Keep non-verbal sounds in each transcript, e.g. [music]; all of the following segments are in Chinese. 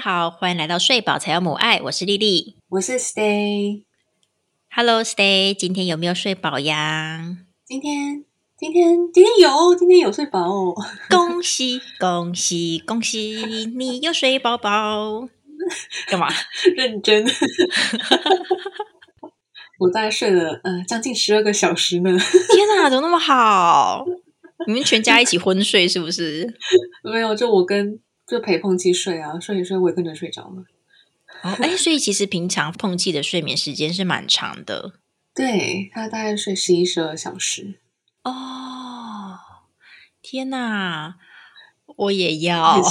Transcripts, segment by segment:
好，欢迎来到睡饱才有母爱，我是丽丽，我是 Stay。Hello，Stay，今天有没有睡饱呀？今天，今天，今天有，今天有睡饱哦！恭喜，恭喜，恭喜你又睡饱饱！干嘛？[laughs] 认真。[laughs] 我大概睡了呃将近十二个小时呢。天哪，怎么那么好？你们全家一起昏睡是不是？[laughs] 没有，就我跟就陪碰气睡啊，睡一睡我也跟着睡着了。哦，哎，所以其实平常碰气的睡眠时间是蛮长的。对他大概睡十一十二小时。哦，天哪，我也要。[laughs]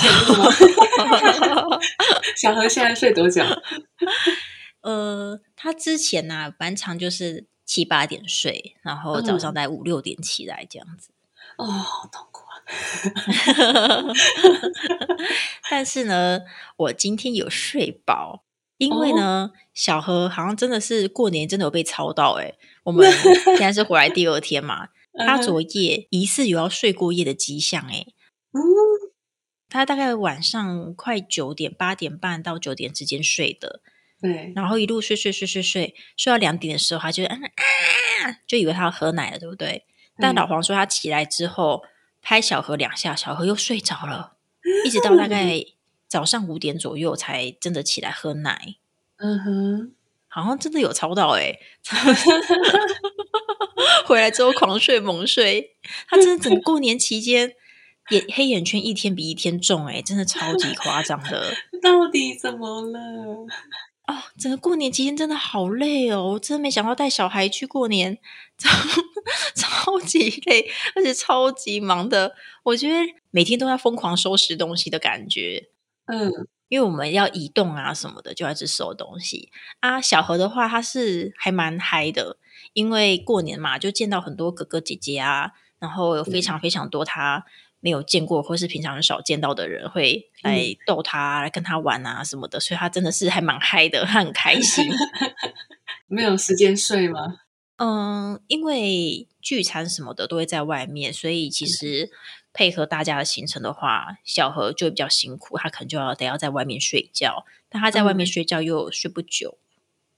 小何现在睡多久？[laughs] 呃，他之前呢，蛮长就是七八点睡，然后早上在五六点起来这样子。哦，好痛苦啊！[laughs] 但是呢，我今天有睡饱，因为呢，小何好像真的是过年真的有被操到哎。我们现在是回来第二天嘛，[laughs] 他昨夜疑似有要睡过夜的迹象哎。嗯，他大概晚上快九点八点半到九点之间睡的。对，然后一路睡睡睡睡睡，睡到两点的时候，他就啊，就以为他要喝奶了，对不对？但老黄说他起来之后拍小何两下，小何又睡着了，一直到大概早上五点左右才真的起来喝奶。嗯哼，好像真的有操到哎，[laughs] 回来之后狂睡猛睡，他真的整个过年期间眼黑眼圈一天比一天重哎，真的超级夸张的。[laughs] 到底怎么了？哦，整个过年期间真的好累哦！我真的没想到带小孩去过年，超 [laughs] 超级累，而且超级忙的。我觉得每天都在疯狂收拾东西的感觉。嗯，因为我们要移动啊什么的，就要去收东西啊。小何的话，他是还蛮嗨的，因为过年嘛，就见到很多哥哥姐姐啊，然后有非常非常多他。没有见过或是平常很少见到的人会来逗他、来跟他玩啊什么的，所以他真的是还蛮嗨的，他很开心。[laughs] 没有时间睡吗？嗯，因为聚餐什么的都会在外面，所以其实配合大家的行程的话，小何就比较辛苦，他可能就要得要在外面睡觉，但他在外面睡觉又睡不久。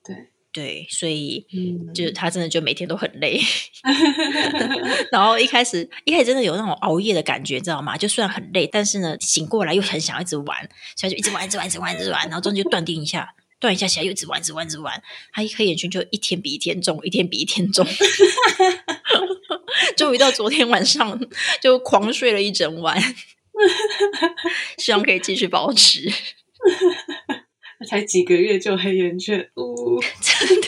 对。对，所以嗯就是他真的就每天都很累 [laughs] [laughs] 然后一开始一开始真的有那种熬夜的感觉，知道吗？就虽然很累，但是呢，醒过来又很想一直玩，所以就一直玩，一直玩，一直玩，一直玩，然后中间就断定一下，断一下起来又一直玩，一直玩，一直玩，他一黑眼圈就一天比一天重，一天比一天重，[laughs] 终于到昨天晚上就狂睡了一整晚，[laughs] 希望可以继续保持。才几个月就黑眼圈，呜，真的。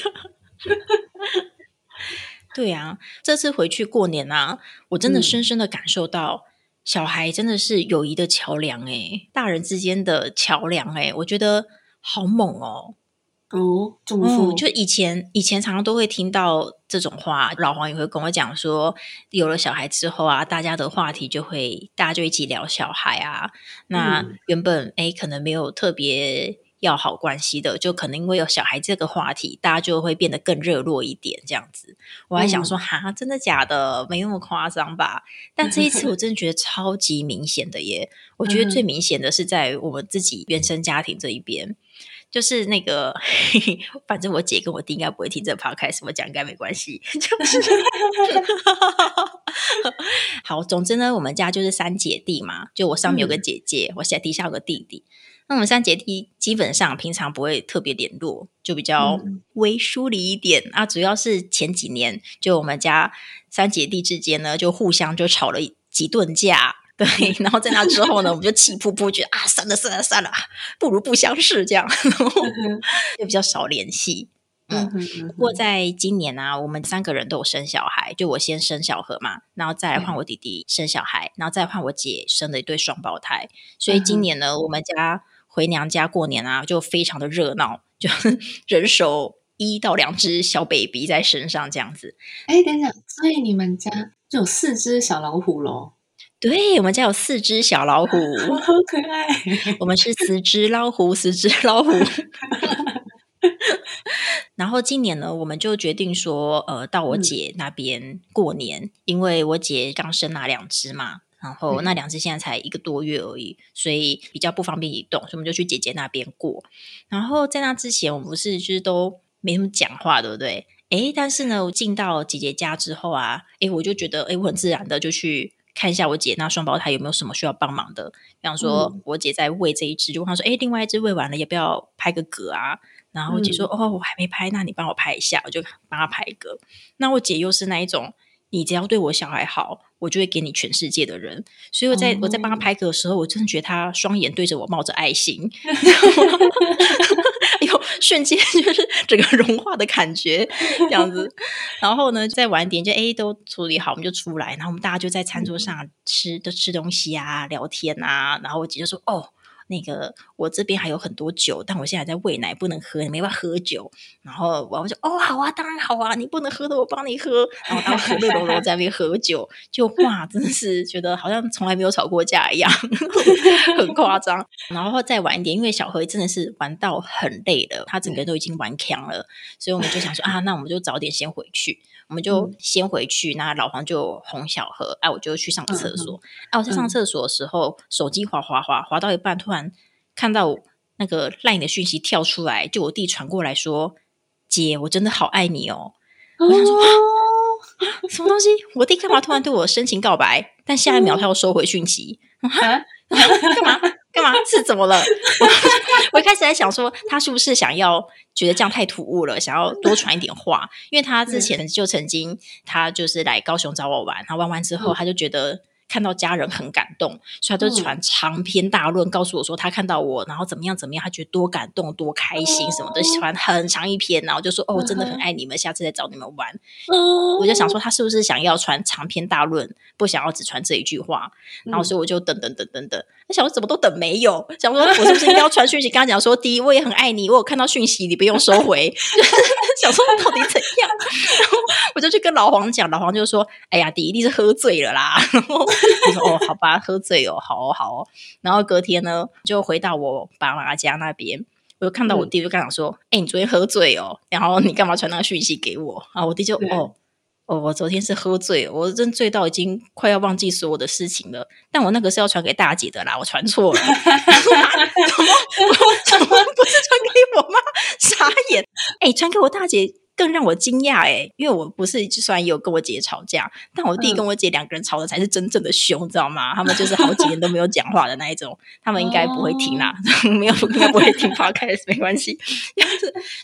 对啊，这次回去过年啊，我真的深深的感受到，小孩真的是友谊的桥梁，哎，大人之间的桥梁，哎，我觉得好猛哦。哦，这么说，就以前以前常常都会听到这种话，老黄也会跟我讲说，有了小孩之后啊，大家的话题就会，大家就一起聊小孩啊。那原本哎，可能没有特别。要好关系的，就可能因为有小孩这个话题，大家就会变得更热络一点。这样子，我还想说，哈，真的假的？没那么夸张吧？但这一次，我 [laughs] 真的觉得超级明显的耶！我觉得最明显的是在我们自己原生家庭这一边，就是那个，反正我姐跟我弟应该不会听这 podcast，我讲应该没关系。[laughs] 就是 [laughs] 好，总之呢，我们家就是三姐弟嘛，就我上面有个姐姐，我下底下有个弟弟。那我们三姐弟基本上平常不会特别联络，就比较微疏离一点啊。主要是前几年，就我们家三姐弟之间呢，就互相就吵了几顿架，对。然后在那之后呢，我们就气噗噗，觉得啊，算了算了算了，不如不相识这样，[laughs] 就比较少联系。嗯，不过在今年啊，我们三个人都有生小孩，就我先生小何嘛，然后再换我弟弟生小孩，然后再换我姐生了一对双胞胎，所以今年呢，我们家。回娘家过年啊，就非常的热闹，就 [laughs] 人手一到两只小 baby 在身上这样子。哎，等等，所以你们家就有四只小老虎喽？对，我们家有四只小老虎，[laughs] 好可爱。[laughs] 我们是十只老虎，十只老虎。[laughs] 然后今年呢，我们就决定说，呃，到我姐那边过年，因为我姐刚生了两只嘛。然后那两只现在才一个多月而已，所以比较不方便移动，所以我们就去姐姐那边过。然后在那之前，我们不是就是都没什么讲话，对不对？诶，但是呢，我进到姐姐家之后啊，诶，我就觉得，诶，我很自然的就去看一下我姐那双胞胎有没有什么需要帮忙的。比方说，我姐在喂这一只，就问她说，诶，另外一只喂完了，要不要拍个嗝啊？然后我姐说，哦，我还没拍，那你帮我拍一下，我就帮她拍嗝。那我姐又是那一种。你只要对我小孩好，我就会给你全世界的人。所以我在我在帮他拍嗝的时候，我真的觉得他双眼对着我冒着爱心，[laughs] 哎呦，瞬间就是整个融化的感觉这样子。[laughs] 然后呢，再晚点就哎都处理好，我们就出来，然后我们大家就在餐桌上吃的吃东西啊，聊天啊。然后我姐就说：“哦。”那个我这边还有很多酒，但我现在在喂奶，不能喝，你没办法喝酒。然后我就哦，好啊，当然好啊，你不能喝的，我帮你喝。然后他和乐融融在那边喝酒，就哇，真的是觉得好像从来没有吵过架一样，[laughs] 很夸张。然后再晚一点，因为小何真的是玩到很累了，他整个人都已经玩强了，所以我们就想说啊，那我们就早点先回去。我们就先回去，那老黄就哄小何，哎，我就去上厕所。哎，我在上厕所的时候，手机滑滑滑滑到一半，突然看到那个 LINE 的讯息跳出来，就我弟传过来说：“姐，我真的好爱你哦。”我想说 [laughs] 什么东西？我弟干嘛突然对我深情告白？但下一秒他又收回讯息，[laughs] 啊干嘛？干嘛？是怎么了？[laughs] 我一开始在想说，他是不是想要觉得这样太突兀了，想要多传一点话？因为他之前就曾经，他就是来高雄找我玩，然后玩完之后，他就觉得。看到家人很感动，所以他就传长篇大论告诉我说他看到我，然后怎么样怎么样，他觉得多感动多开心什么的，传很长一篇，然后就说哦，我真的很爱你们，下次再找你们玩。我就想说他是不是想要传长篇大论，不想要只传这一句话，然后所以我就等等等等等，他想说怎么都等没有，想说我是不是应该要传讯息跟他讲说，第一我也很爱你，我有看到讯息，你不用收回。[laughs] 想说到底怎样，然后我就去跟老黄讲，老黄就说：“哎呀，迪一定是喝醉了啦。”然后。[laughs] 我说哦，好吧，喝醉哦，好哦，好哦。然后隔天呢，就回到我爸妈家那边，我就看到我弟，就跟他说：“哎，你昨天喝醉哦，然后你干嘛传那个讯息给我？”啊，我弟就哦哦，我昨天是喝醉，我真醉到已经快要忘记所有的事情了。但我那个是要传给大姐的啦，我传错了，怎么怎么不是传给我妈？傻眼！哎，传给我大姐。更让我惊讶哎，因为我不是就算有跟我姐吵架，但我弟跟我姐两个人吵的才是真正的凶，知道吗？他们就是好几年都没有讲话的那一种，他们应该不会听啦，[laughs] 没有应该不会听 podcast，没关系。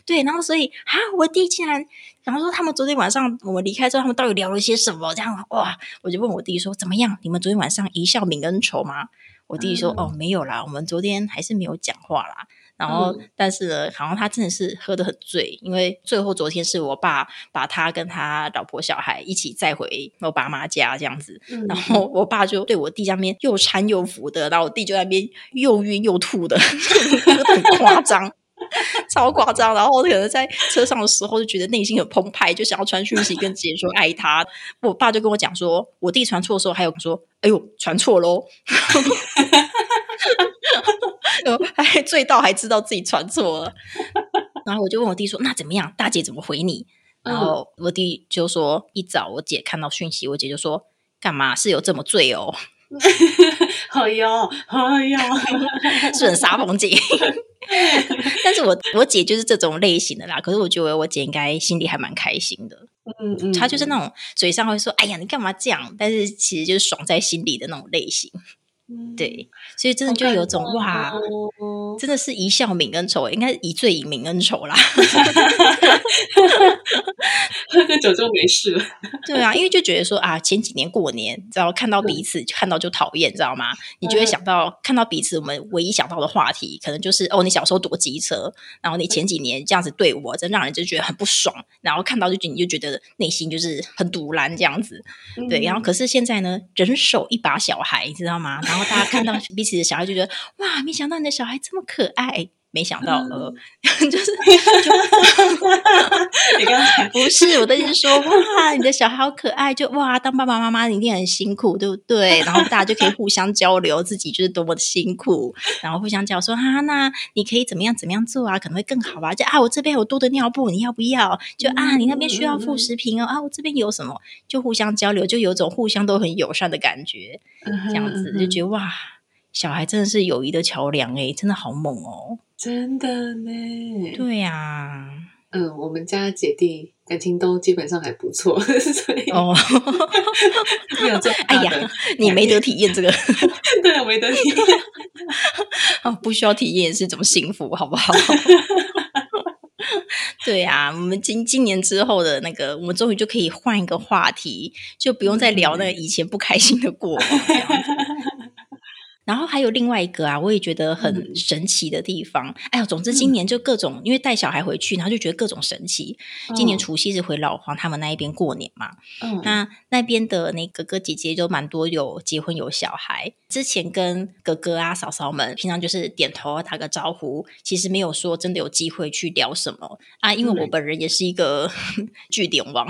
对，然后所以啊，我弟竟然，然后说他们昨天晚上我们离开之后，他们到底聊了些什么？这样哇，我就问我弟说怎么样？你们昨天晚上一笑泯恩仇吗？我弟说哦，没有啦，我们昨天还是没有讲话啦。然后，但是呢，好像他真的是喝得很醉，因为最后昨天是我爸把他跟他老婆小孩一起载回我爸妈家这样子，然后我爸就对我弟那边又搀又扶的，然后我弟就在那边又晕又吐的，[laughs] 很夸张，超夸张。然后可能在车上的时候就觉得内心很澎湃，就想要传讯息跟姐姐说爱他。我爸就跟我讲说，我弟传错的时候还有说，哎呦，传错喽。[laughs] 还醉到还知道自己传错了，然后我就问我弟说：“那怎么样？大姐怎么回你？”然后我弟就说：“一早我姐看到讯息，我姐就说：‘干嘛是有这么醉哦？[laughs] ’哎呦哎呦，[laughs] 是很杀风景。但是我我姐就是这种类型的啦。可是我觉得我姐应该心里还蛮开心的。嗯嗯，她就是那种嘴上会说：‘哎呀，你干嘛这样？’但是其实就是爽在心里的那种类型。”对，所以真的就有种哇，真的是一笑泯恩仇，应该是一醉泯恩仇啦。喝个酒就没事了。[laughs] 对啊，因为就觉得说啊，前几年过年，知道看到彼此看到就讨厌，知道吗？你就会想到看到彼此，我们唯一想到的话题，可能就是哦，你小时候躲机车，然后你前几年这样子对我，真让人就觉得很不爽。然后看到就觉你就觉得内心就是很堵然这样子。对，然后可是现在呢，人手一把小孩，知道吗？然后。大家看到 [laughs] 彼此的小孩就觉得哇，没想到你的小孩这么可爱，没想到呃，[laughs] 就是 [laughs] 你刚才 [laughs] 不是我的意思是说，哇，你的小孩好可爱，就哇，当爸爸妈妈一定很辛苦，对不对？然后大家就可以互相交流自己就是多么的辛苦，然后互相讲说哈，那你可以怎么样怎么样做啊，可能会更好吧？就啊，我这边有多的尿布，你要不要？就啊，你那边需要副食品哦，啊，我这边有什么？就互相交流，就有种互相都很友善的感觉，这样子就觉得哇，小孩真的是友谊的桥梁诶，真的好猛哦！真的呢，对呀，嗯，我们家姐弟感情都基本上还不错，[laughs] 所以哦，没有这 [laughs] 哎呀，你没得体验这个，[laughs] 对啊，没得体验。哦，不需要体验是一种幸福，好不好？对呀、我们今今年之后的那个，我们终于就可以换一个话题，就不用再聊那个以前不开心的过。然后还有另外一个啊，我也觉得很嗯。神奇的地方。哎呀，总之今年就各种，因为带小孩回去，然后就觉得各种神奇。今年嗯除夕是回老黄他们那一边过年嘛，嗯。那那边的那哥哥姐姐就蛮多有结婚有小孩，之前跟哥哥啊嫂嫂们平常就是点头啊打个招呼，其实没有说真的有机会去聊什么。啊，因为我嗯本人也是一个 [laughs] 据点王，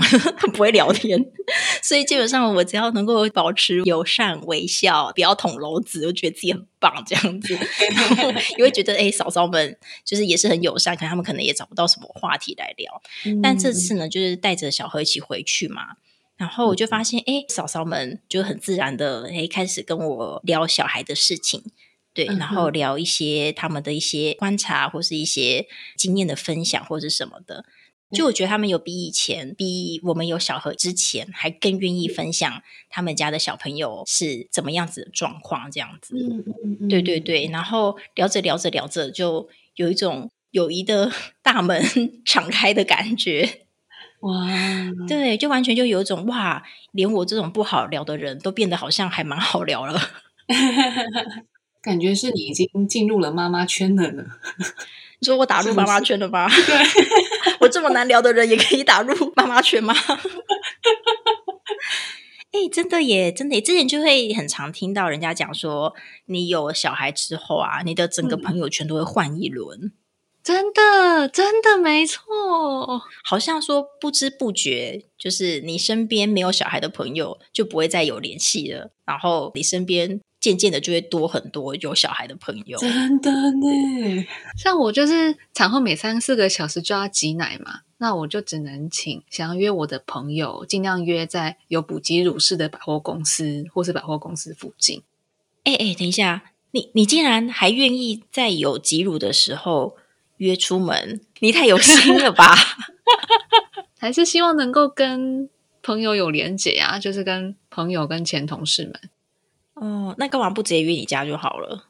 不会聊天，[laughs] 所以基本上我只要能够保持友善微笑，不要捅娄子，我觉得自己很棒这样子，[laughs] 然后也会觉得哎、嫂嫂们就是也是很友善，可能他们可能也找不到什么话题来聊，但这次呢，就是带着小何一起回去嘛，然后我就发现，哎，嫂嫂们就很自然的，哎，开始跟我聊小孩的事情，对，嗯然后聊一些他们的一些观察或是一些经验的分享或是什么的。就我觉得他们有比以前，比我们有小何之前还更愿意分享他们家的小朋友是怎么样子的状况，这样子。嗯嗯嗯，对对对，然后聊着聊着聊着，就有一种友谊的 [laughs] 大门 [laughs] 敞开的感觉。哇，对，就完全就有一种哇，连我这种不好聊的人都变得好像还蛮好聊了。[laughs] 感觉是你已经进入了妈妈圈了呢。你说我打入妈妈圈了吗？对，[laughs] 我这么难聊的人也可以打入妈妈圈吗？[laughs] 哎、真的耶，真的耶！之前就会很常听到人家讲说，你有小孩之后啊，你的整个嗯朋友圈都会换一轮，真的，真的没错。好像说不知不觉，就是你身边没有小孩的朋友就不会再有联系了，然后你身边渐渐的就会多很多有小孩的朋友。真的呢。[laughs] 像我就是产后每三四个小时就要挤奶嘛，那我就只能请想要约我的朋友，尽量约在有补给乳室的百货公司或是百货公司附近。哎哎，等一下，你你竟然还愿意在有挤乳的时候约出门，你太有心了吧？[laughs] 还是希望能够跟朋友有连结啊，就是跟朋友跟前同事们哦，那干嘛不直接约你家就好了？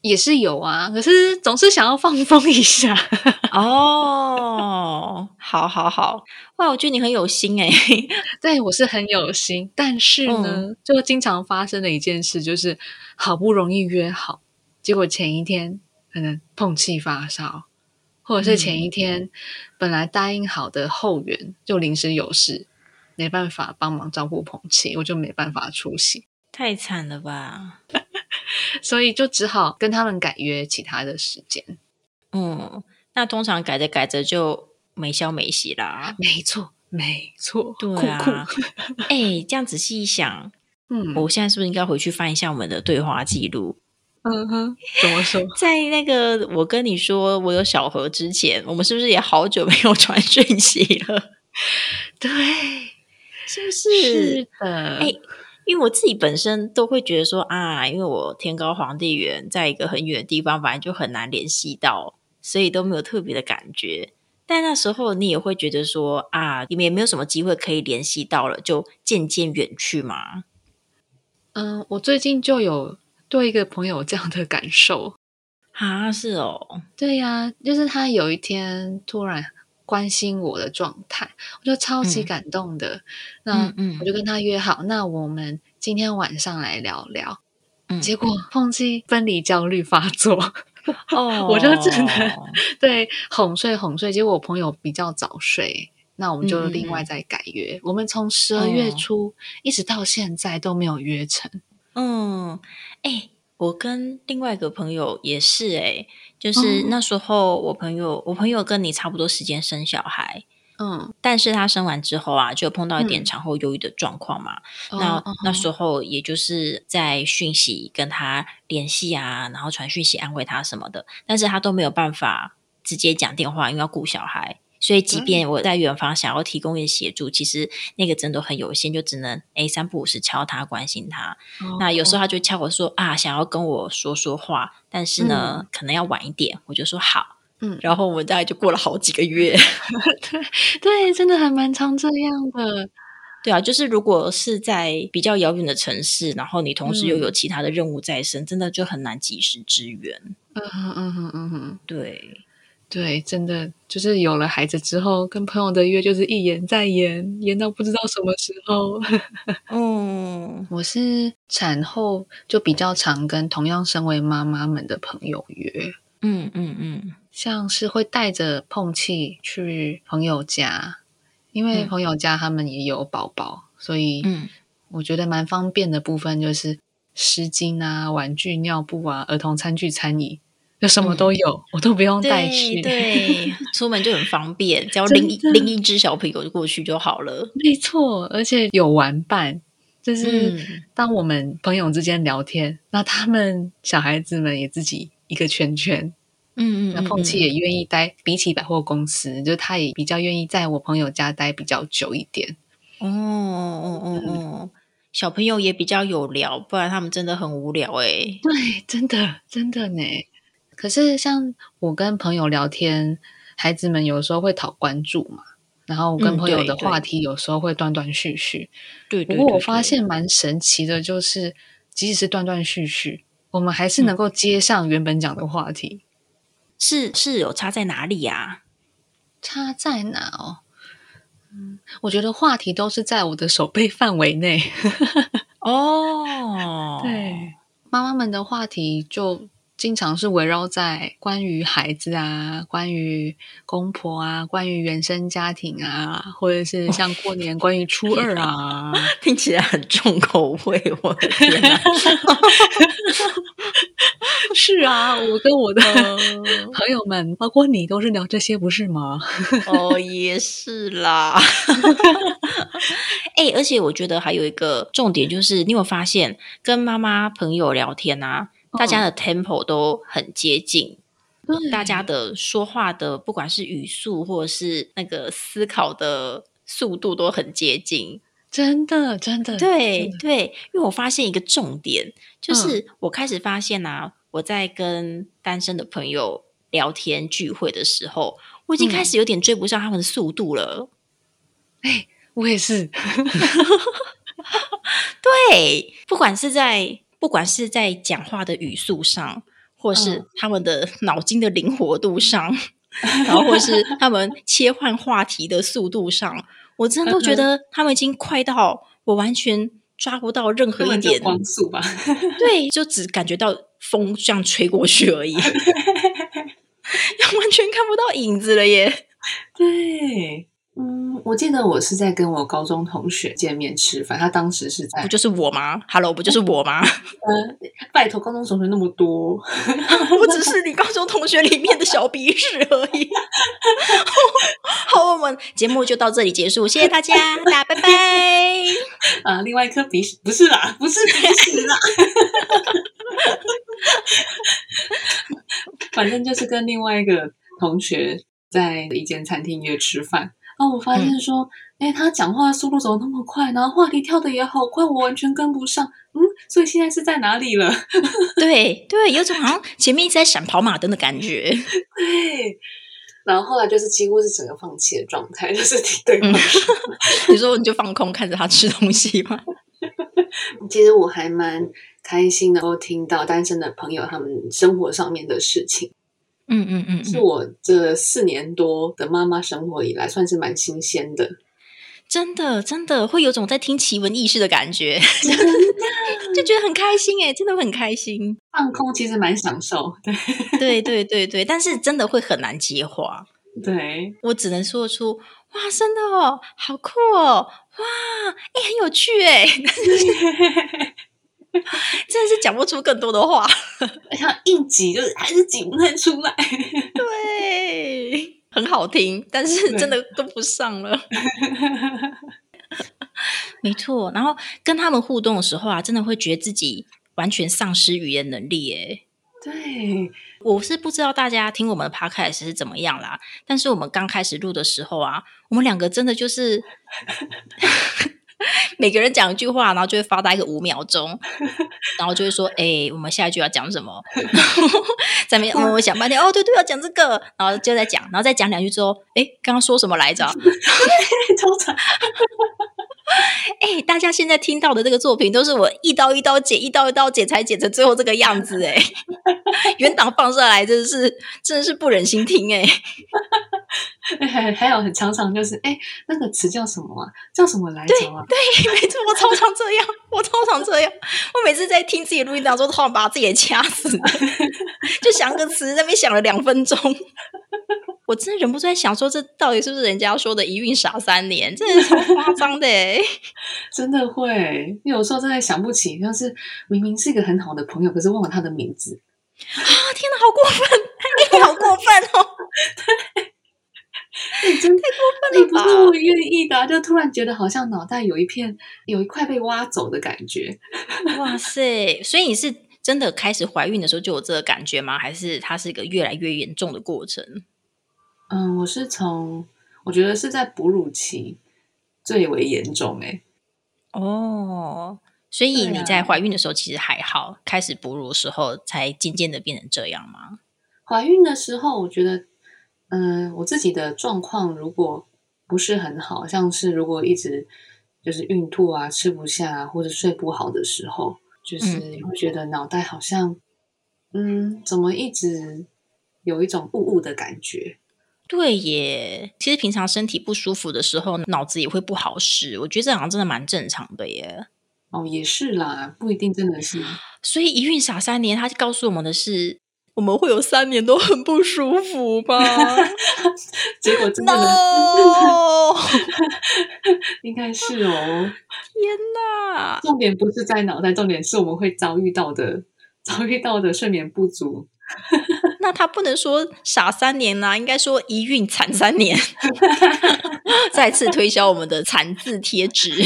也是有啊，可是总是想要放风一下。[laughs] 哦，好好好，哇，我觉得你很有心哎、[laughs] 对我是很有心，但是呢，就经常发生的一件事就是，好不容易约好，结果前一天可能碰气发烧，或者是前一天本来答应好的后援就临时有事，没办法帮忙照顾捧气，我就没办法出席，太惨了吧？[laughs] 所以就只好跟他们改约其他的时间。嗯，那通常改着改着就没消没息啦。没错，没错，对酷啊酷，哎、这样仔细一想，[laughs] 嗯我现在是不是应该回去翻一下我们的对话记录？嗯哼，怎么说？[laughs] 在那个我跟你说我有小何之前，我们是不是也好久没有传讯息了？[laughs] 对，是不是？是的，哎因为我自己本身都会觉得说啊，因为我天高皇帝远，在一个很远的地方，反正就很难联系到，所以都没有特别的感觉。但那时候你也会觉得说啊，你们也没有什么机会可以联系到了，就渐渐远去嘛。嗯，我最近就有对一个朋友有这样的感受。啊，是哦，对呀、就是他有一天突然关心我的状态，我就超级嗯感动的。那嗯嗯我就跟他约好，那我们今天晚上来聊聊。嗯结果碰见分离焦虑发作，哦 [laughs] 我就只能对哄睡哄睡。结果我朋友比较早睡，那我们就另外嗯再改约。我们从十二月哦初一直到现在都没有约成。嗯，哎、我跟另外一个朋友也是哎、就是那时候我朋友，我朋友跟你差不多时间生小孩，嗯，但是他生完之后啊，就碰到一点嗯产后忧郁的状况嘛。那、哦那时候也就是在讯息跟他联系啊，然后传讯息安慰他什么的，但是他都没有办法直接讲电话，因为要顾小孩。所以，即便我在远方想要提供一些协助，其实那个真的很有限，就只能诶三不五时敲他关心他。哦那有时候他就敲我说啊，想要跟我说说话，但是呢，可能要晚一点。我就说好，嗯然后我们大概就过了好几个月。[laughs] 对，真的还蛮常这样的。对啊，就是如果是在比较遥远的城市，然后你同时又嗯有其他的任务在身，真的就很难及时支援。嗯哼嗯哼嗯哼，对，对，真的就是有了孩子之后，跟朋友的约就是一延再延，延到不知道什么时候。[laughs] 嗯，我是产后就比较常跟同样身为妈妈们的朋友约，嗯嗯嗯，像是会带着碰气去朋友家，因为嗯。朋友家他们也有宝宝，所以嗯。我觉得蛮方便的部分就是湿巾啊、玩具、尿布啊、儿童餐具、餐椅，就什么都有，我都不用带去。对对，[laughs] 出门就很方便，只要拎一拎一只小朋友过去就好了。没错，而且有玩伴，就是嗯当我们朋友之间聊天，那他们小孩子们也自己一个圈圈。嗯嗯，那碰气也愿意待，比起百货公司，就他也比较愿意在我朋友家待比较久一点。哦哦哦哦，小朋友也比较有聊，不然他们真的很无聊哎。对，真的真的呢。可是像我跟朋友聊天，孩子们有时候会讨关注嘛，然后我跟嗯朋友的话题有时候会断断续续。对对，不过我发现蛮神奇的，就是即使是断断续续，我们还是能够接上原本讲的话题。是是有差在哪里呀？差在哪哦？嗯，我觉得话题都是在我的手背范围内。[laughs] 哦，对，妈妈们的话题就经常是围绕在关于孩子啊、关于公婆啊、关于原生家庭啊，或者是像过年关于初二啊。[laughs] 听起来很重口味，我的天哪！[laughs] 是啊，我跟我的哦朋友们，包括你，都是聊这些，不是吗？[laughs] 哦，也是啦。哎、而且我觉得还有一个重点就是，你有发现跟妈妈朋友聊天啊，大家的 tempo 都很接近，对大家的说话的不管是语速或者是那个思考的速度都很接近。真的真的对的对，因为我发现一个重点，就是我开始发现啊，我在跟单身的朋友聊天聚会的时候，我已经开始有点追不上他们的速度了。哎，我也是。[laughs] 对，不管是在不管是在讲话的语速上，或是嗯他们的脑筋的灵活度上，[laughs] 然后或是他们切换话题的速度上，我真的都觉得他们已经快到我完全抓不到任何一点，光速吧。对，就只感觉到风这样吹过去而已 [laughs] [laughs] 完全看不到影子了耶。对，嗯，我记得我是在跟我高中同学见面吃饭，他当时是在不就是我吗？Hello，不就是我吗？嗯，[laughs] 拜托，高中同学那么多，[laughs] 我只是你高中同学里面的小鼻屎而已。[laughs] 好，我们节目就到这里结束，谢谢大家，大家拜拜。啊，另外一颗鼻屎不是啦，不是鼻屎啦，反正就是跟另外一个同学在一间餐厅约吃饭。然后我发现说，哎、他讲话速度怎么那么快，然后话题跳的也好快，我完全跟不上。嗯，所以现在是在哪里了？[laughs] 对对，有种好像前面一直在闪跑马灯的感觉。[laughs] 对。然后后来就是几乎是整个放弃的状态，就是听 [laughs] 对方说。你说你就放空看着他吃东西吗？其实我还蛮开心能够听到单身的朋友他们生活上面的事情，嗯嗯嗯是我这四年多的妈妈生活以来算是蛮新鲜的。真的真的会有种在听奇闻异事的感觉，[laughs] 就觉得很开心哎，真的很开心。放空其实蛮享受，对对对对对，但是真的会很难接话。对，我只能说出哇，真的哦，好酷哦，哇，哎，很有趣哎，[laughs] [laughs] [laughs] 真的是讲不出更多的话。[laughs] 像硬挤，就是还是挤不太出来。[laughs] 对，很好听，但是真的跟不上了。没错，然后跟他们互动的时候啊，真的会觉得自己完全丧失语言能力。哎，对，我是不知道大家听我们的 podcast 是怎么样啦，但是我们刚开始录的时候啊，我们两个真的就是。[laughs] 每个人讲一句话，然后就会发呆个五秒钟，[laughs] 然后就会说：“哎，我们下一句要讲什么？” [laughs] 在面我想半天，哦，对对，要讲这个，然后就在讲，然后再讲两句之后，哎，刚刚说什么来着？超惨！[laughs] 哎，大家现在听到的这个作品，都是我一刀一刀剪，一刀一刀剪，才剪成最后这个样子。哎，[laughs] 原档放上来，真的是真的是不忍心听。[laughs] 哎。还还有很常常就是哎，那个词叫什么啊？叫什么来着啊？对，没错，我超常这样，我超常这样。我每次在听自己录音当中，都好把自己掐死，就想个词，那边想了两分钟。我真的忍不住在想，说这到底是不是人家说的“一孕傻三年”？真的超夸张的，[laughs] 真的会。有时候真的想不起，像是明明是一个很好的朋友，可是忘了他的名字。啊！天哪，好过分！你好过分哦！[laughs] 你 [laughs] 真太过分了！你不是我愿意的，就突然觉得好像脑袋有一片有一块被挖走的感觉。哇塞！所以你是真的开始怀孕的时候就有这个感觉吗？还是它是一个越来越严重的过程？嗯，我是从我觉得是在哺乳期最为严重哎。哦，所以你在怀孕的时候其实还好，开始哺乳的时候才渐渐的变成这样吗？怀孕的时候，我觉得。嗯，我自己的状况如果不是很好，像是如果一直就是孕吐啊、吃不下或者睡不好的时候，就是会觉得脑袋好像嗯，怎么一直有一种雾雾的感觉。对耶，其实平常身体不舒服的时候，脑子也会不好使。我觉得这好像真的蛮正常的耶。哦，也是啦，不一定真的是。所以一孕傻三年，他告诉我们的是。我们会有三年都很不舒服吧？[laughs] 结果真的，[laughs] 应该是哦。[laughs] 天哪！重点不是在脑袋，重点是我们会遭遇到的，遭遇到的睡眠不足。那他不能说傻三年呐，应该说一孕惨三年。[laughs] 再次推销我们的惨字贴纸。[laughs]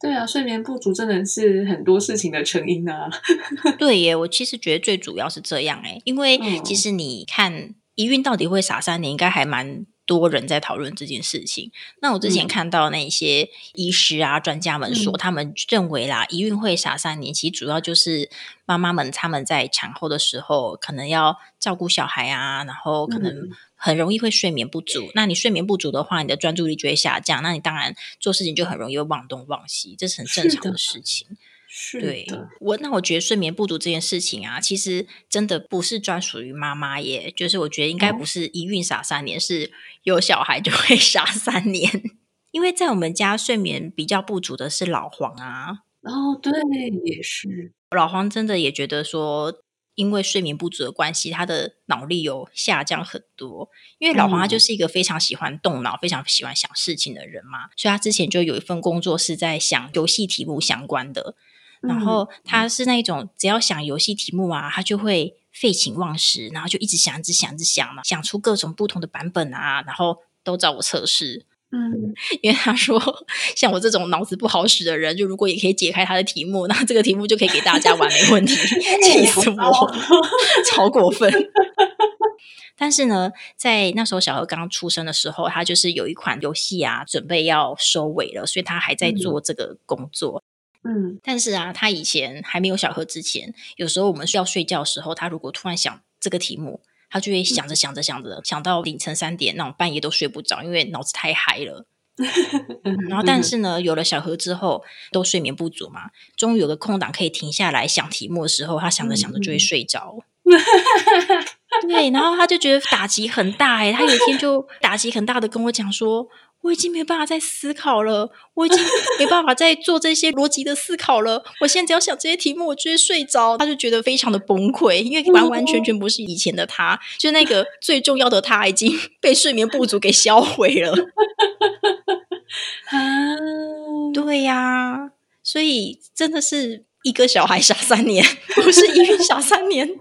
对啊，睡眠不足真的是很多事情的成因啊。[laughs] 对耶，我其实觉得最主要是这样哎，因为其实你看一孕到底会傻三年，应该还蛮多人在讨论这件事情。那我之前看到那些医师啊、专家们说，他们认为啦，一孕会傻三年，其实主要就是妈妈们他们在产后的时候，可能要照顾小孩啊，然后可能。很容易会睡眠不足，那你睡眠不足的话，你的专注力就会下降，那你当然做事情就很容易忘东忘西，这是很正常的事情。对，我那我觉得睡眠不足这件事情啊，其实真的不是专属于妈妈耶，就是我觉得应该不是一孕傻三年，是有小孩就会 [laughs] 傻三年。因为在我们家睡眠比较不足的是老黄啊，哦，对，也是老黄真的也觉得说。因为睡眠不足的关系，他的脑力有下降很多。因为老黄他就是一个非常喜欢动脑、非常喜欢想事情的人嘛，所以他之前就有一份工作是在想游戏题目相关的。然后他是那种只要想游戏题目啊，他就会废寝忘食，然后就一直想、一直想、一直想嘛，想出各种不同的版本啊，然后都找我测试。嗯，[laughs] 因为他说，像我这种脑子不好使的人，就如果也可以解开他的题目，那这个题目就可以给大家玩没问题。[laughs] 气死我，[laughs] 超过分。但是呢，在那时候小何刚出生的时候，他就是有一款游戏啊，准备要收尾了，所以他还在做这个工作。嗯，但是啊，他以前还没有小何之前，有时候我们需要睡觉的时候，他如果突然想这个题目。他就会想着想着想着，想到凌晨三点，那种半夜都睡不着，因为脑子太嗨了。[laughs] 然后，但是呢，有了小何之后，都睡眠不足嘛，终于有个空档可以停下来想题目的时候，他想着想着就会睡着。对，然后他就觉得打击很大哎，他有一天就打击很大的跟我讲说。我已经没办法再思考了，我已经没办法再做这些逻辑的思考了。我现在只要想这些题目，我就会睡着。他就觉得非常的崩溃，因为完完全全不是以前的他，就那个最重要的他已经 [laughs] 被睡眠不足给销毁了。[laughs] 啊，对呀。所以真的是一个小孩傻三年，不是一孕傻三年。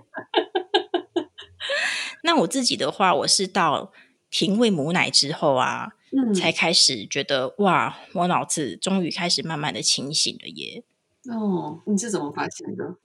[laughs] 那我自己的话，我是到停喂母奶之后啊，嗯，才开始觉得哇，我脑子终于开始慢慢的清醒了耶。哦，你是怎么发现的？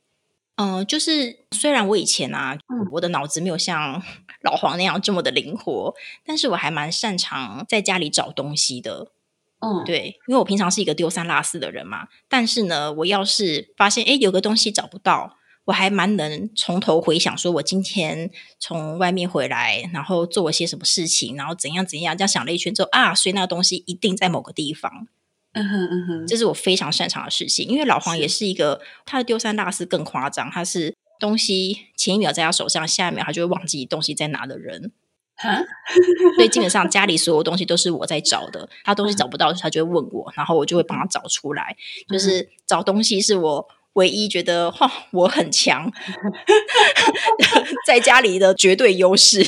嗯、就是虽然我以前啊，嗯我的脑子没有像 [laughs] 老黄那样这么的灵活，但是我还蛮擅长在家里找东西的。嗯，，对，因为我平常是一个丢三落四的人嘛，但是呢，我要是发现哎有个东西找不到，我还蛮能从头回想，说我今天从外面回来，然后做了些什么事情，然后怎样怎样，这样想了一圈之后啊，所以那个东西一定在某个地方，嗯哼嗯哼，这是我非常擅长的事情。因为老黄也是一个，他的丢三落四更夸张，他是东西前一秒在他手上，下一秒他就会忘记东西在哪的人。哈，所以基本上家里所有东西都是我在找的，他东西找不到，他就会问我，然后我就会帮他找出来。就是找东西是我唯一觉得哇我很强，[laughs] 在家里的绝对优势。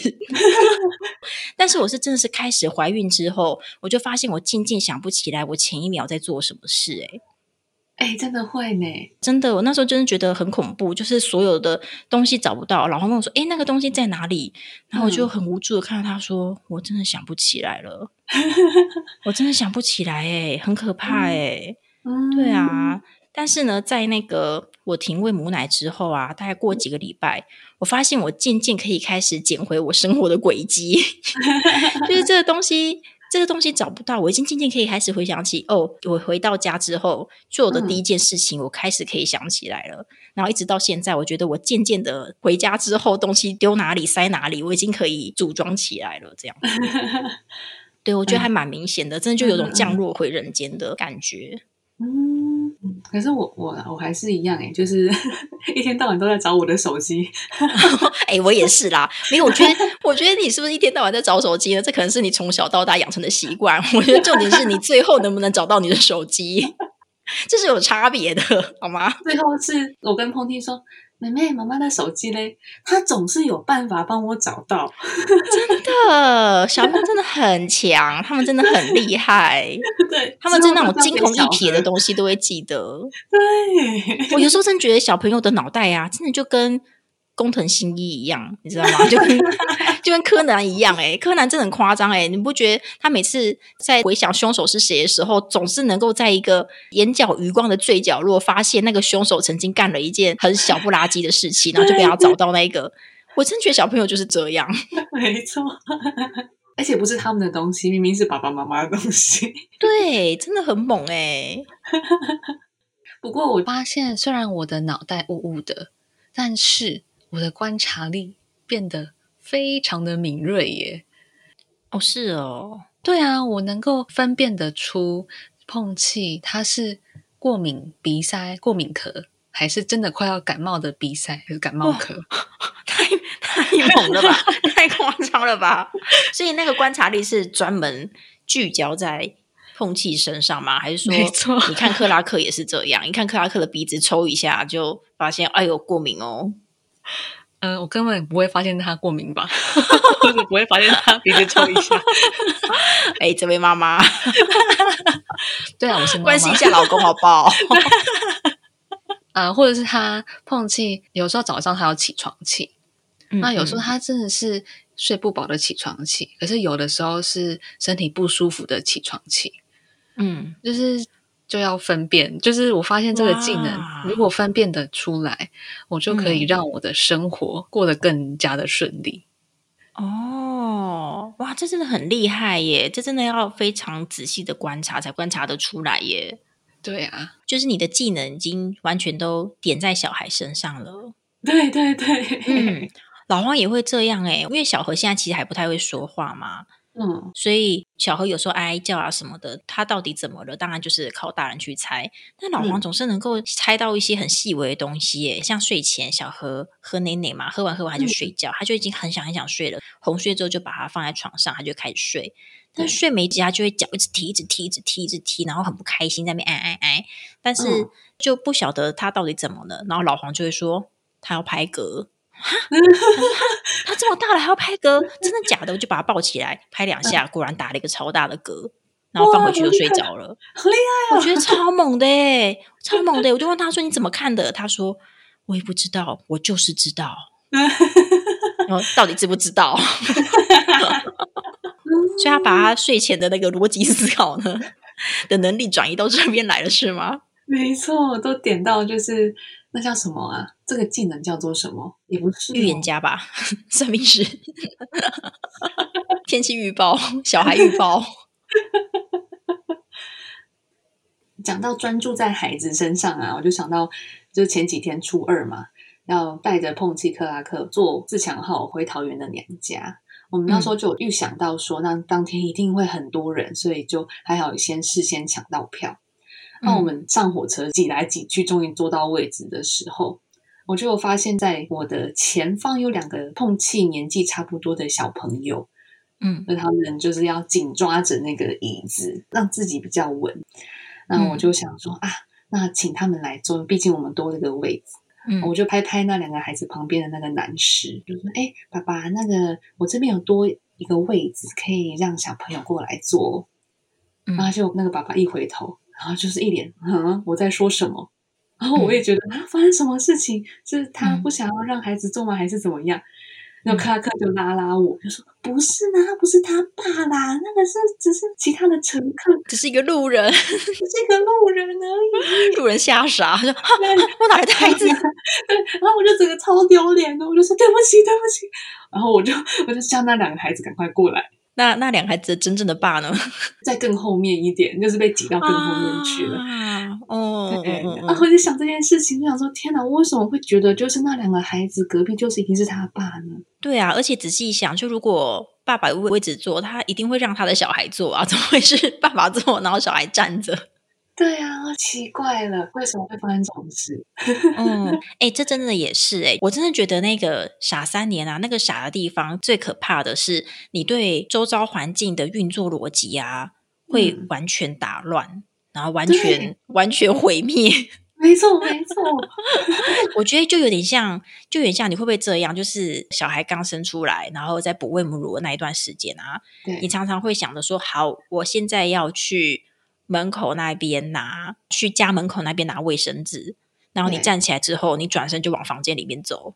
[laughs] 但是我是真的是开始怀孕之后，我就发现我渐渐想不起来我前一秒在做什么事、欸。哎，真的会呢。真的，我那时候真的觉得很恐怖，就是所有的东西找不到。然后问我说：“哎，那个东西在哪里？”然后我就很无助的看到他说：“我真的想不起来了，[laughs] 我真的想不起来，哎，很可怕，哎。嗯，对，啊，但是呢，在那个我停喂母奶之后啊，大概过几个礼拜，我发现我渐渐可以开始捡回我生活的轨迹，[laughs] 就是这个东西。这个东西找不到，我已经渐渐可以开始回想起哦，我回到家之后做的第一件事情，我开始可以想起来了。然后一直到现在，我觉得我渐渐的回家之后，东西丢哪里塞哪里，我已经可以组装起来了。这样，[laughs] 对我觉得还蛮明显的，真的就有种降落回人间的感觉。嗯，可是我我我还是一样哎，就是 [laughs] 一天到晚都在找我的手机。[laughs] 哎、我也是啦。没有，我觉得，我觉得你是不是一天到晚在找手机呢？这可能是你从小到大养成的习惯。我觉得重点是你最后能不能找到你的手机，这是有差别的，好吗？最后是我跟碰听说：“妹妹，妈妈的手机嘞，她总是有办法帮我找到。真的，小朋友真的很强，他们真的很厉害，[laughs] 对，他们真的那种惊鸿一瞥的东西都会记得。[laughs] 对，我有时候真的觉得小朋友的脑袋啊，真的就跟工藤新一一样，你知道吗？[laughs] 就跟 [laughs] 就跟柯南一样、欸，柯南真的很夸张，哎，你不觉得他每次在回想凶手是谁的时候，总是能够在一个眼角余光的最角落，发现那个凶手曾经干了一件很小不拉几的事情，然后就被他找到那一个。[laughs] 我真觉得小朋友就是这样，没错。而且不是他们的东西，明明是爸爸妈妈的东西。对，真的很猛哎、不过我发现虽然我的脑袋雾雾的，但是我的观察力变得非常的敏锐耶。哦，是哦，对啊，我能够分辨得出碰气它是过敏鼻塞、过敏咳，还是真的快要感冒的鼻塞还是感冒咳。[laughs] 太 [laughs] 太猛了吧，[laughs] 太夸张了吧！所以那个观察力是专门聚焦在碰气身上吗？还是说，你看克拉克也是这样？你看克拉克的鼻子抽一下，就发现哎呦过敏哦。嗯、我根本不会发现他过敏吧，[laughs] 或者不会发现他鼻子抽一下。[laughs] 哎，这位妈妈，[laughs] 对啊，我是妈妈关心一下老公好不好？啊、或者是他碰气，有时候早上他有起床气，那有时候嗯他真的是睡不饱的起床气，可是有的时候是身体不舒服的起床气，嗯，就是就要分辨。就是我发现这个技能，如果分辨得出来，我就可以嗯让我的生活过得更加的顺利。哦，哇，这真的很厉害耶！这真的要非常仔细的观察才观察得出来耶。对啊，就是你的技能已经完全都点在小孩身上了。对对对，嗯，老黄也会这样哎、因为小何现在其实还不太会说话嘛，嗯所以小何有时候哀哀叫啊什么的，他到底怎么了？当然就是靠大人去猜。但老黄嗯总是能够猜到一些很细微的东西耶，像睡前小何喝奶奶嘛，喝完喝完他就睡觉，他就已经很想很想睡了。哄睡之后就把他放在床上，他就开始睡。但对睡没几下就会脚一直踢，一直踢，一直踢，一直踢，然后很不开心，在那边哀哀哀。但是嗯就不晓得他到底怎么了。然后老黄就会说他要拍嗝。哈，[laughs] 他这么大了还要拍嗝，真的假的？我就把他抱起来拍两下，果然打了一个超大的嗝。然后放回去就睡着了。好厉害我觉得超猛的哎，超猛的！[laughs] 我就问他说：“你怎么看的？”他说：“我也不知道，我就是知道。[laughs] ”然后到底知不知道？所以他把他睡前的那个逻辑思考呢的能力转移到这边来了，是吗？没错，都点到就是那叫什么啊？这个技能叫做什么？也不是预言家吧？[laughs] 算命师、[laughs] 天气预报、小孩预报。[laughs] 讲到专注在孩子身上啊，我就想到，就是前几天初二嘛，要带着碰气克拉克坐自强号回桃园的娘家。我们那时候就预想到说，那当天一定会很多人，所以就还好先事先抢到票。那我们上火车挤来挤去，终于坐到位置的时候，我就发现在我的前方有两个碰气年纪差不多的小朋友，嗯，那他们就是要紧抓着那个椅子，让自己比较稳。那我就想说啊，那请他们来坐，毕竟我们多了个位置。嗯，我就拍拍那两个孩子旁边的那个男士，就说：“哎，爸爸，那个我这边有多一个位置，可以让小朋友过来坐。”然后就那个爸爸一回头。然后就是一脸，嗯，我在说什么？然后我也觉得啊，发生什么事情？是他不想要让孩子做吗？还是怎么样？然后克拉克就拉拉我，就说：“不是啦，不是他爸啦，那个是只是其他的乘客，只是一个路人，[laughs] 只是一个路人而已。”路人吓傻，说哈：“我哪来的孩子？[laughs] ”对，然后我就整个超丢脸的，我就说：“对不起，对不起。”然后我就我就叫那两个孩子赶快过来。那那两个孩子真正的爸呢，[laughs] 在更后面一点，就是被挤到更后面去了。啊哦，对，然后我就想这件事情，就想说：天哪，我为什么会觉得就是那两个孩子隔壁就是一定是他爸呢？对啊，而且仔细一想，就如果爸爸位位置坐，他一定会让他的小孩坐啊，怎么会是爸爸坐，然后小孩站着？对啊，奇怪了，为什么会发生这种事？[laughs] 嗯，哎，这真的也是哎，我真的觉得那个傻三年啊，那个傻的地方最可怕的是，你对周遭环境的运作逻辑啊，会完全打乱，然后完全完全毁灭。[laughs] 没错，没错。[laughs] 我觉得就有点像，就有点像，你会不会这样？就是小孩刚生出来，然后在哺喂母乳的那一段时间啊，你常常会想着说：好，我现在要去。门口那边拿去家门口那边拿卫生纸，然后你站起来之后，你转身就往房间里面走。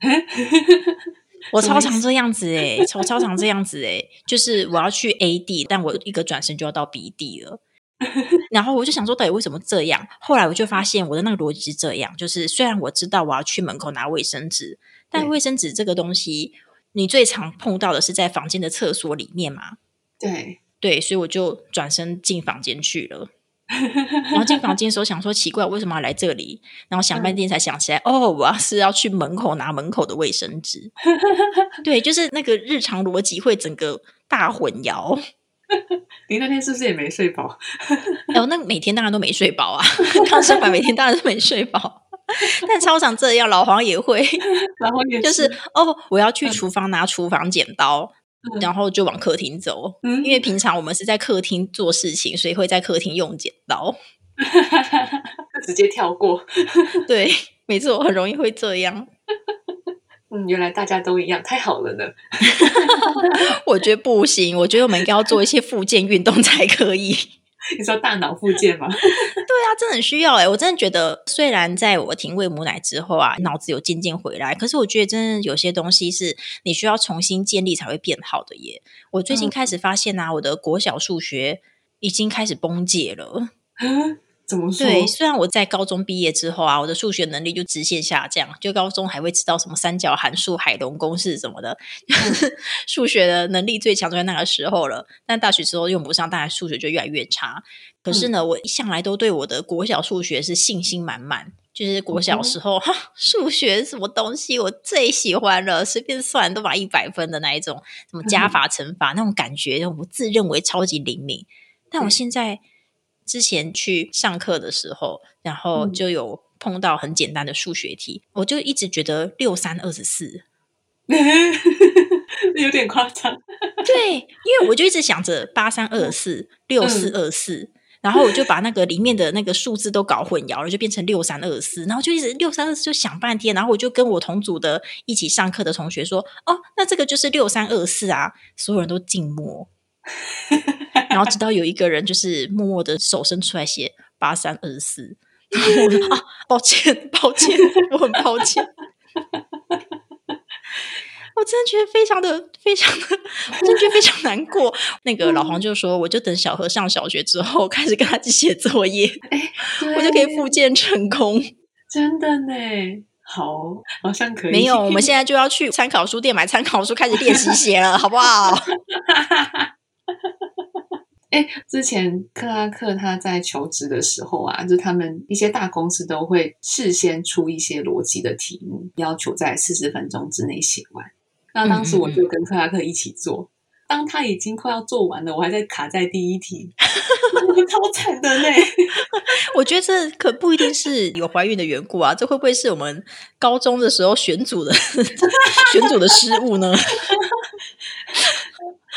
[laughs] 我超常这样子哎，我超常这样子哎，就是我要去 A 地，但我一个转身就要到 B 地了。[laughs] 然后我就想说，到底为什么这样？后来我就发现我的那个逻辑是这样：就是虽然我知道我要去门口拿卫生纸，但卫生纸这个东西，你最常碰到的是在房间的厕所里面嘛？对。对，所以我就转身进房间去了。然后进房间的时候，想说奇怪，为什么要来这里？然后想半天才想起来，哦，我要是要去门口拿门口的卫生纸。[laughs] 对，就是那个日常逻辑会整个大混淆。[laughs] 你那天是不是也没睡饱？[laughs] 哦，那每天当然都没睡饱啊。刚上班每天当然是没睡饱，但超常这样，老黄也会，老黄也就是哦，我要去厨房拿厨房剪刀。然后就往客厅走，因为平常我们是在客厅做事情，所以会在客厅用剪刀，[laughs] 直接跳过。对，没错，很容易会这样。[laughs] 嗯，原来大家都一样，太好了呢。[laughs] 我觉得不行，我觉得我们应该要做一些复健运动才可以。你说大脑复健吗？[laughs] 对啊，真的很需要哎！我真的觉得，虽然在我停喂母奶之后啊，脑子有渐渐回来，可是我觉得真的有些东西是你需要重新建立才会变好的耶。我最近开始发现啊，我的国小数学已经开始崩解了。[laughs] 怎么说？对，虽然我在高中毕业之后啊，我的数学能力就直线下降，就高中还会知道什么三角函数、海龙公式什么的，[laughs] 数学的能力最强就在那个时候了。但大学之后用不上，当然数学就越来越差。可是呢，我一向来都对我的国小数学是信心满满，就是国小时候哈，数学什么东西我最喜欢了，随便算都把一百分的那一种，什么加法、乘法那种感觉，我自认为超级灵敏。但我现在。之前去上课的时候，然后就有碰到很简单的数学题，我就一直觉得六三二十四 [laughs] 有点夸张。对，因为我就一直想着八三二四六四二四，然后我就把那个里面的那个数字都搞混淆了，就变成六三二四，然后就一直六三二四就想半天，然后我就跟我同组的一起上课的同学说：“哦，那这个就是六三二四啊！”所有人都静默。[laughs] 然后直到有一个人就是默默的手伸出来写八三二四，我说啊，抱歉，抱歉，我很抱歉。我真的觉得非常的、非常的，我真的觉得非常难过。那个老黄就说：“我就等小何上小学之后，开始跟他写作业，我就可以复健成功。”真的呢，好，好像可以。没有，我们现在就要去参考书店买参考书，开始练习写了，好不好？[laughs] 哎，之前克拉克他在求职的时候啊，就他们一些大公司都会事先出一些逻辑的题目，要求在四十分钟之内写完。那当时我就跟克拉克一起做，当他已经快要做完了，我还在卡在第一题，超惨的呢。[laughs] 我觉得这可不一定是有怀孕的缘故啊，这会不会是我们高中的时候选组的 [laughs] 选组的失误呢？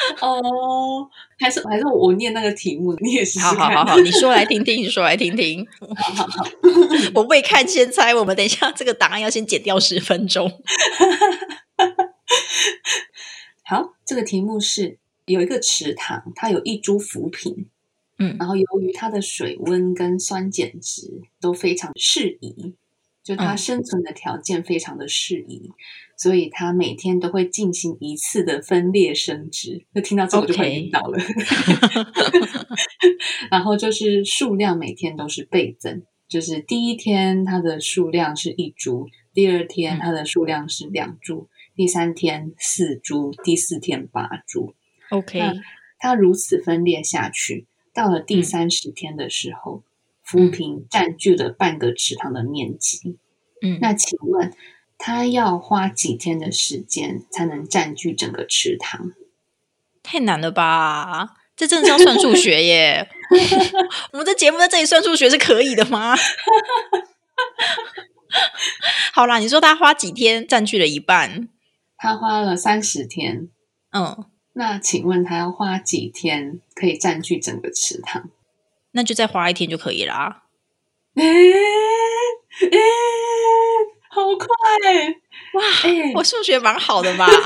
[laughs] 哦，还是还是我念那个题目，你也是。好好好好，你说来听听，你说来听听。好 [laughs] 好好，[laughs] 我未看先猜，我们等一下这个答案要先剪掉十分钟。好，这个题目是有一个池塘，它有一株浮萍，嗯，然后由于它的水温跟酸碱值都非常适宜，就它生存的条件非常的适宜，所以它每天都会进行一次的分裂生殖。就听到这我就快晕倒了。[laughs] 然后就是数量每天都是倍增，就是第一天它的数量是一株，第二天它的数量是两株。第三天四株，第四天八株。OK，它如此分裂下去，到了第三十天的时候，浮萍占据了半个池塘的面积。嗯，那请问它要花几天的时间才能占据整个池塘？太难了吧？这真的是要算数学耶！[laughs] 我们的节目在这里算数学是可以的吗？[laughs] 好啦，你说他花几天占据了一半？他花了三十天，嗯，那请问他要花几天可以占据整个池塘？那就再花一天就可以啦。哎哎，好快哇！哎，我数学蛮好的吧？[laughs]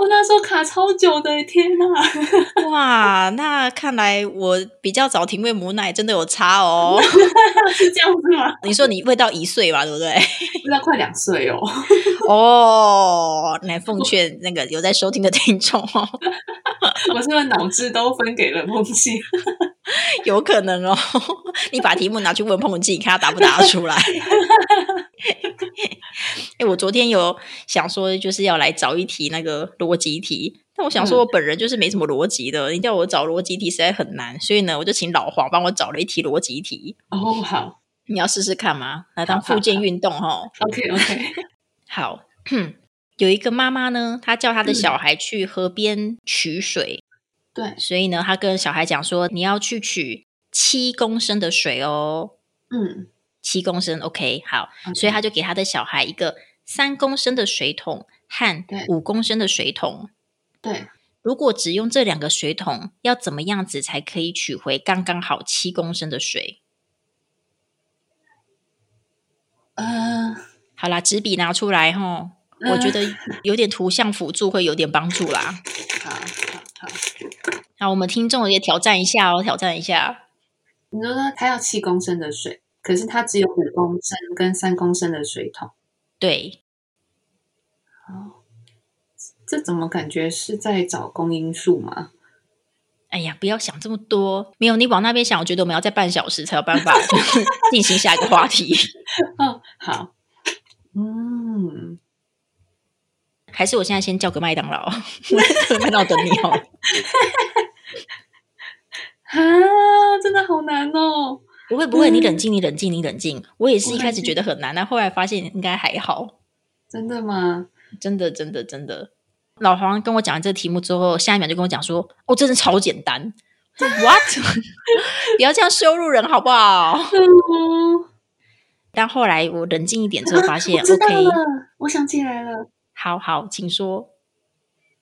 我那时候卡超久的，天哪！[laughs] 哇，那看来我比较早停喂母奶，真的有差哦。[laughs] 是这样子吗？你说你喂到一岁吧，对不对？[laughs] 喂到快两岁哦。哦，来奉劝那个有在收听的听众哦，我是不是脑子都分给了梦记？[laughs] 有可能哦。[laughs] 你把题目拿去问碰记，看他答不答得出来。[laughs] 哎，我昨天有想说，就是要来找一题那个逻辑题，但我想说，我本人就是没什么逻辑的，你叫我找逻辑题实在很难，所以呢，我就请老黄帮我找了一题逻辑题。哦，好，你要试试看吗？来当附件运动哈。OK，OK，好。[clears throat] 有一个妈妈呢，她叫她的小孩去河边取水，对，所以呢，他跟小孩讲说，你要去取七公升的水哦。嗯。七公升，OK，好，所以他就给他的小孩一个三公升的水桶和五公升的水桶。对，如果只用这两个水桶，要怎么样子才可以取回刚刚好七公升的水？呃，好啦，纸笔拿出来哈，我觉得有点图像辅助会有点帮助啦。[laughs] 好好我们听众也挑战一下哦，挑战一下。你说他要七公升的水。可是他只有五公升跟三公升的水桶，对。哦，这怎么感觉是在找公因数吗？哎呀，不要想这么多，没有你往那边想，我觉得我们要在半小时才有办法 [laughs] 进行下一个话题。[laughs] 哦，好，嗯，还是我现在先叫个麦当劳，[laughs] 麦当劳等你哦。啊，真的好难哦。不会不会，你冷静，你冷静，你冷静。我也是一开始觉得很难，但后来发现应该还好。真的吗？真的真的真的。老黄跟我讲完这个题目之后，下一秒就跟我讲说：“哦，真的超简单。[laughs] ”What？不要这样羞辱人好不好？但后来我冷静一点之后，发现 OK，我想起来了。好好，请说。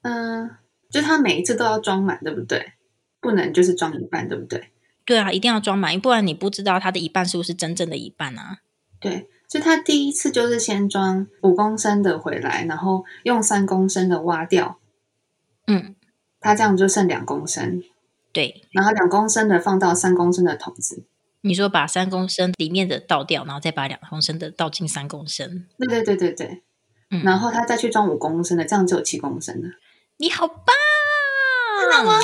嗯，就他每一次都要装满，对不对？不能就是装一半，对不对？对啊，一定要装满，不然你不知道它的一半是不是真正的一半啊？对，就他第一次就是先装五公升的回来，然后用三公升的挖掉，嗯，他这样就剩两公升，对，然后两公升的放到三公升的桶子。你说把三公升里面的倒掉，然后再把两公升的倒进三公升。对对对对对，嗯然后他再去装五公升的，这样就有七公升了。你好棒！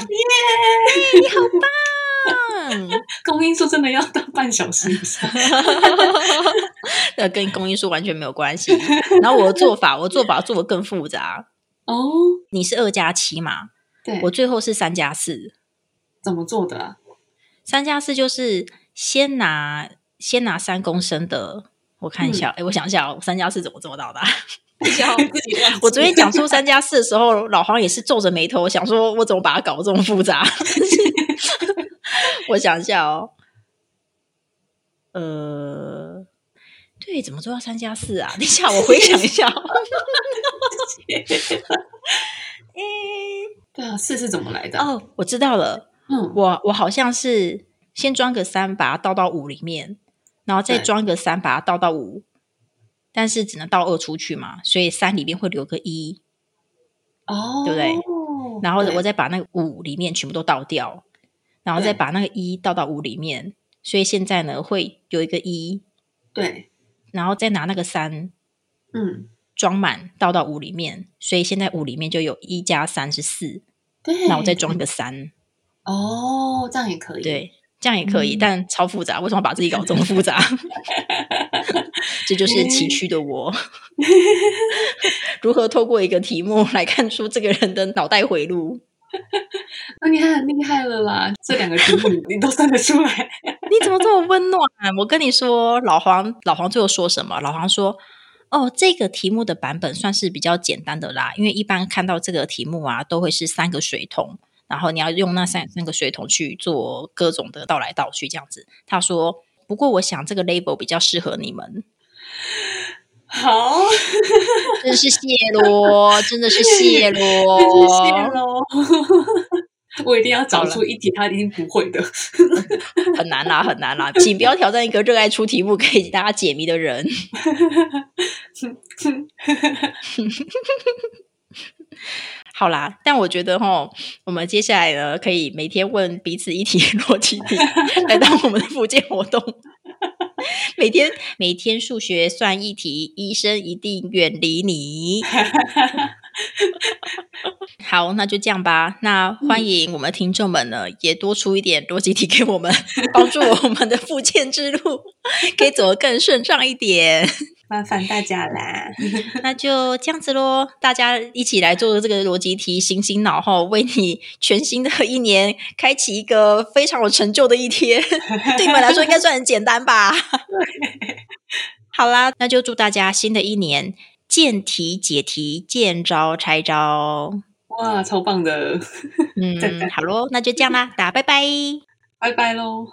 耶！你好棒！[laughs] 公因数真的要到半小时以上。[laughs] 那跟公因数完全没有关系。然后我的做法，我做法做的更复杂。哦，你是二加七嘛？对，我最后是三加四。怎么做的啊？三加四就是先拿先拿三公升的，我看一下，哎、我想一下哦，三加四怎么做到的啊？[laughs] 笑自己我昨天讲出三加四的时候，老黄也是皱着眉头想说，我怎么把它搞得这么复杂？[laughs] 我想一下哦，呃，对，怎么做到三加四啊？[laughs] 等一下，我回想一下哦。对啊，四是怎么来的？哦，我知道了，嗯，我我好像是先装个三，把它倒到五里面，然后再对装个三，把它倒到五，但是只能倒二出去嘛，所以三里面会留个一，哦，对不对？然后我再把那个五里面全部都倒掉，然后再把那个一倒到五里面，所以现在呢会有一个一，对，然后再拿那个三嗯，装满倒到五里面，所以现在五里面就有一加三是四，对，那我再装一个三，哦，这样也可以。，对，这样也可以，嗯但超复杂，为什么把自己搞这么复杂？[laughs] 这就是崎岖的我，[laughs] 如何透过一个题目来看出这个人的脑袋回路？那你还很厉害了啦！这两个题目你都算得出来。你怎么这么温暖？我跟你说，老黄，老黄最后说什么？老黄说：“哦，这个题目的版本算是比较简单的啦，因为一般看到这个题目啊，都会是三个水桶，然后你要用那三那个水桶去做各种的倒来倒去这样子。”他说：“不过我想这个 label 比较适合你们，好，[laughs] 真是谢咯，真的是谢喽。[laughs] [laughs] 我一定要找出一题他一定不会的。很难啦，很难啦，请不要挑战一个热爱出题目给大家解谜的人。”好啦，但我觉得哈，我们接下来呢，可以每天问彼此一题逻辑题，来当我们的复健活动。每 [laughs] 天每天数学算一题，医生一定远离你。好，那就这样吧。那欢迎我们听众们呢，也多出一点逻辑题给我们，帮助我们的复健之路可以走得更顺畅一点。麻烦大家啦。[laughs] 那就这样子喽，大家一起来做这个逻辑题，醒醒脑后，为你全新的一年开启一个非常有成就的一天。[laughs] 对你们来说，应该算很简单吧？好啦，那就祝大家新的一年见题解题，见招拆招。哇，超棒的！[laughs] 嗯，好喽，那就这样啦，大家拜拜。拜拜喽。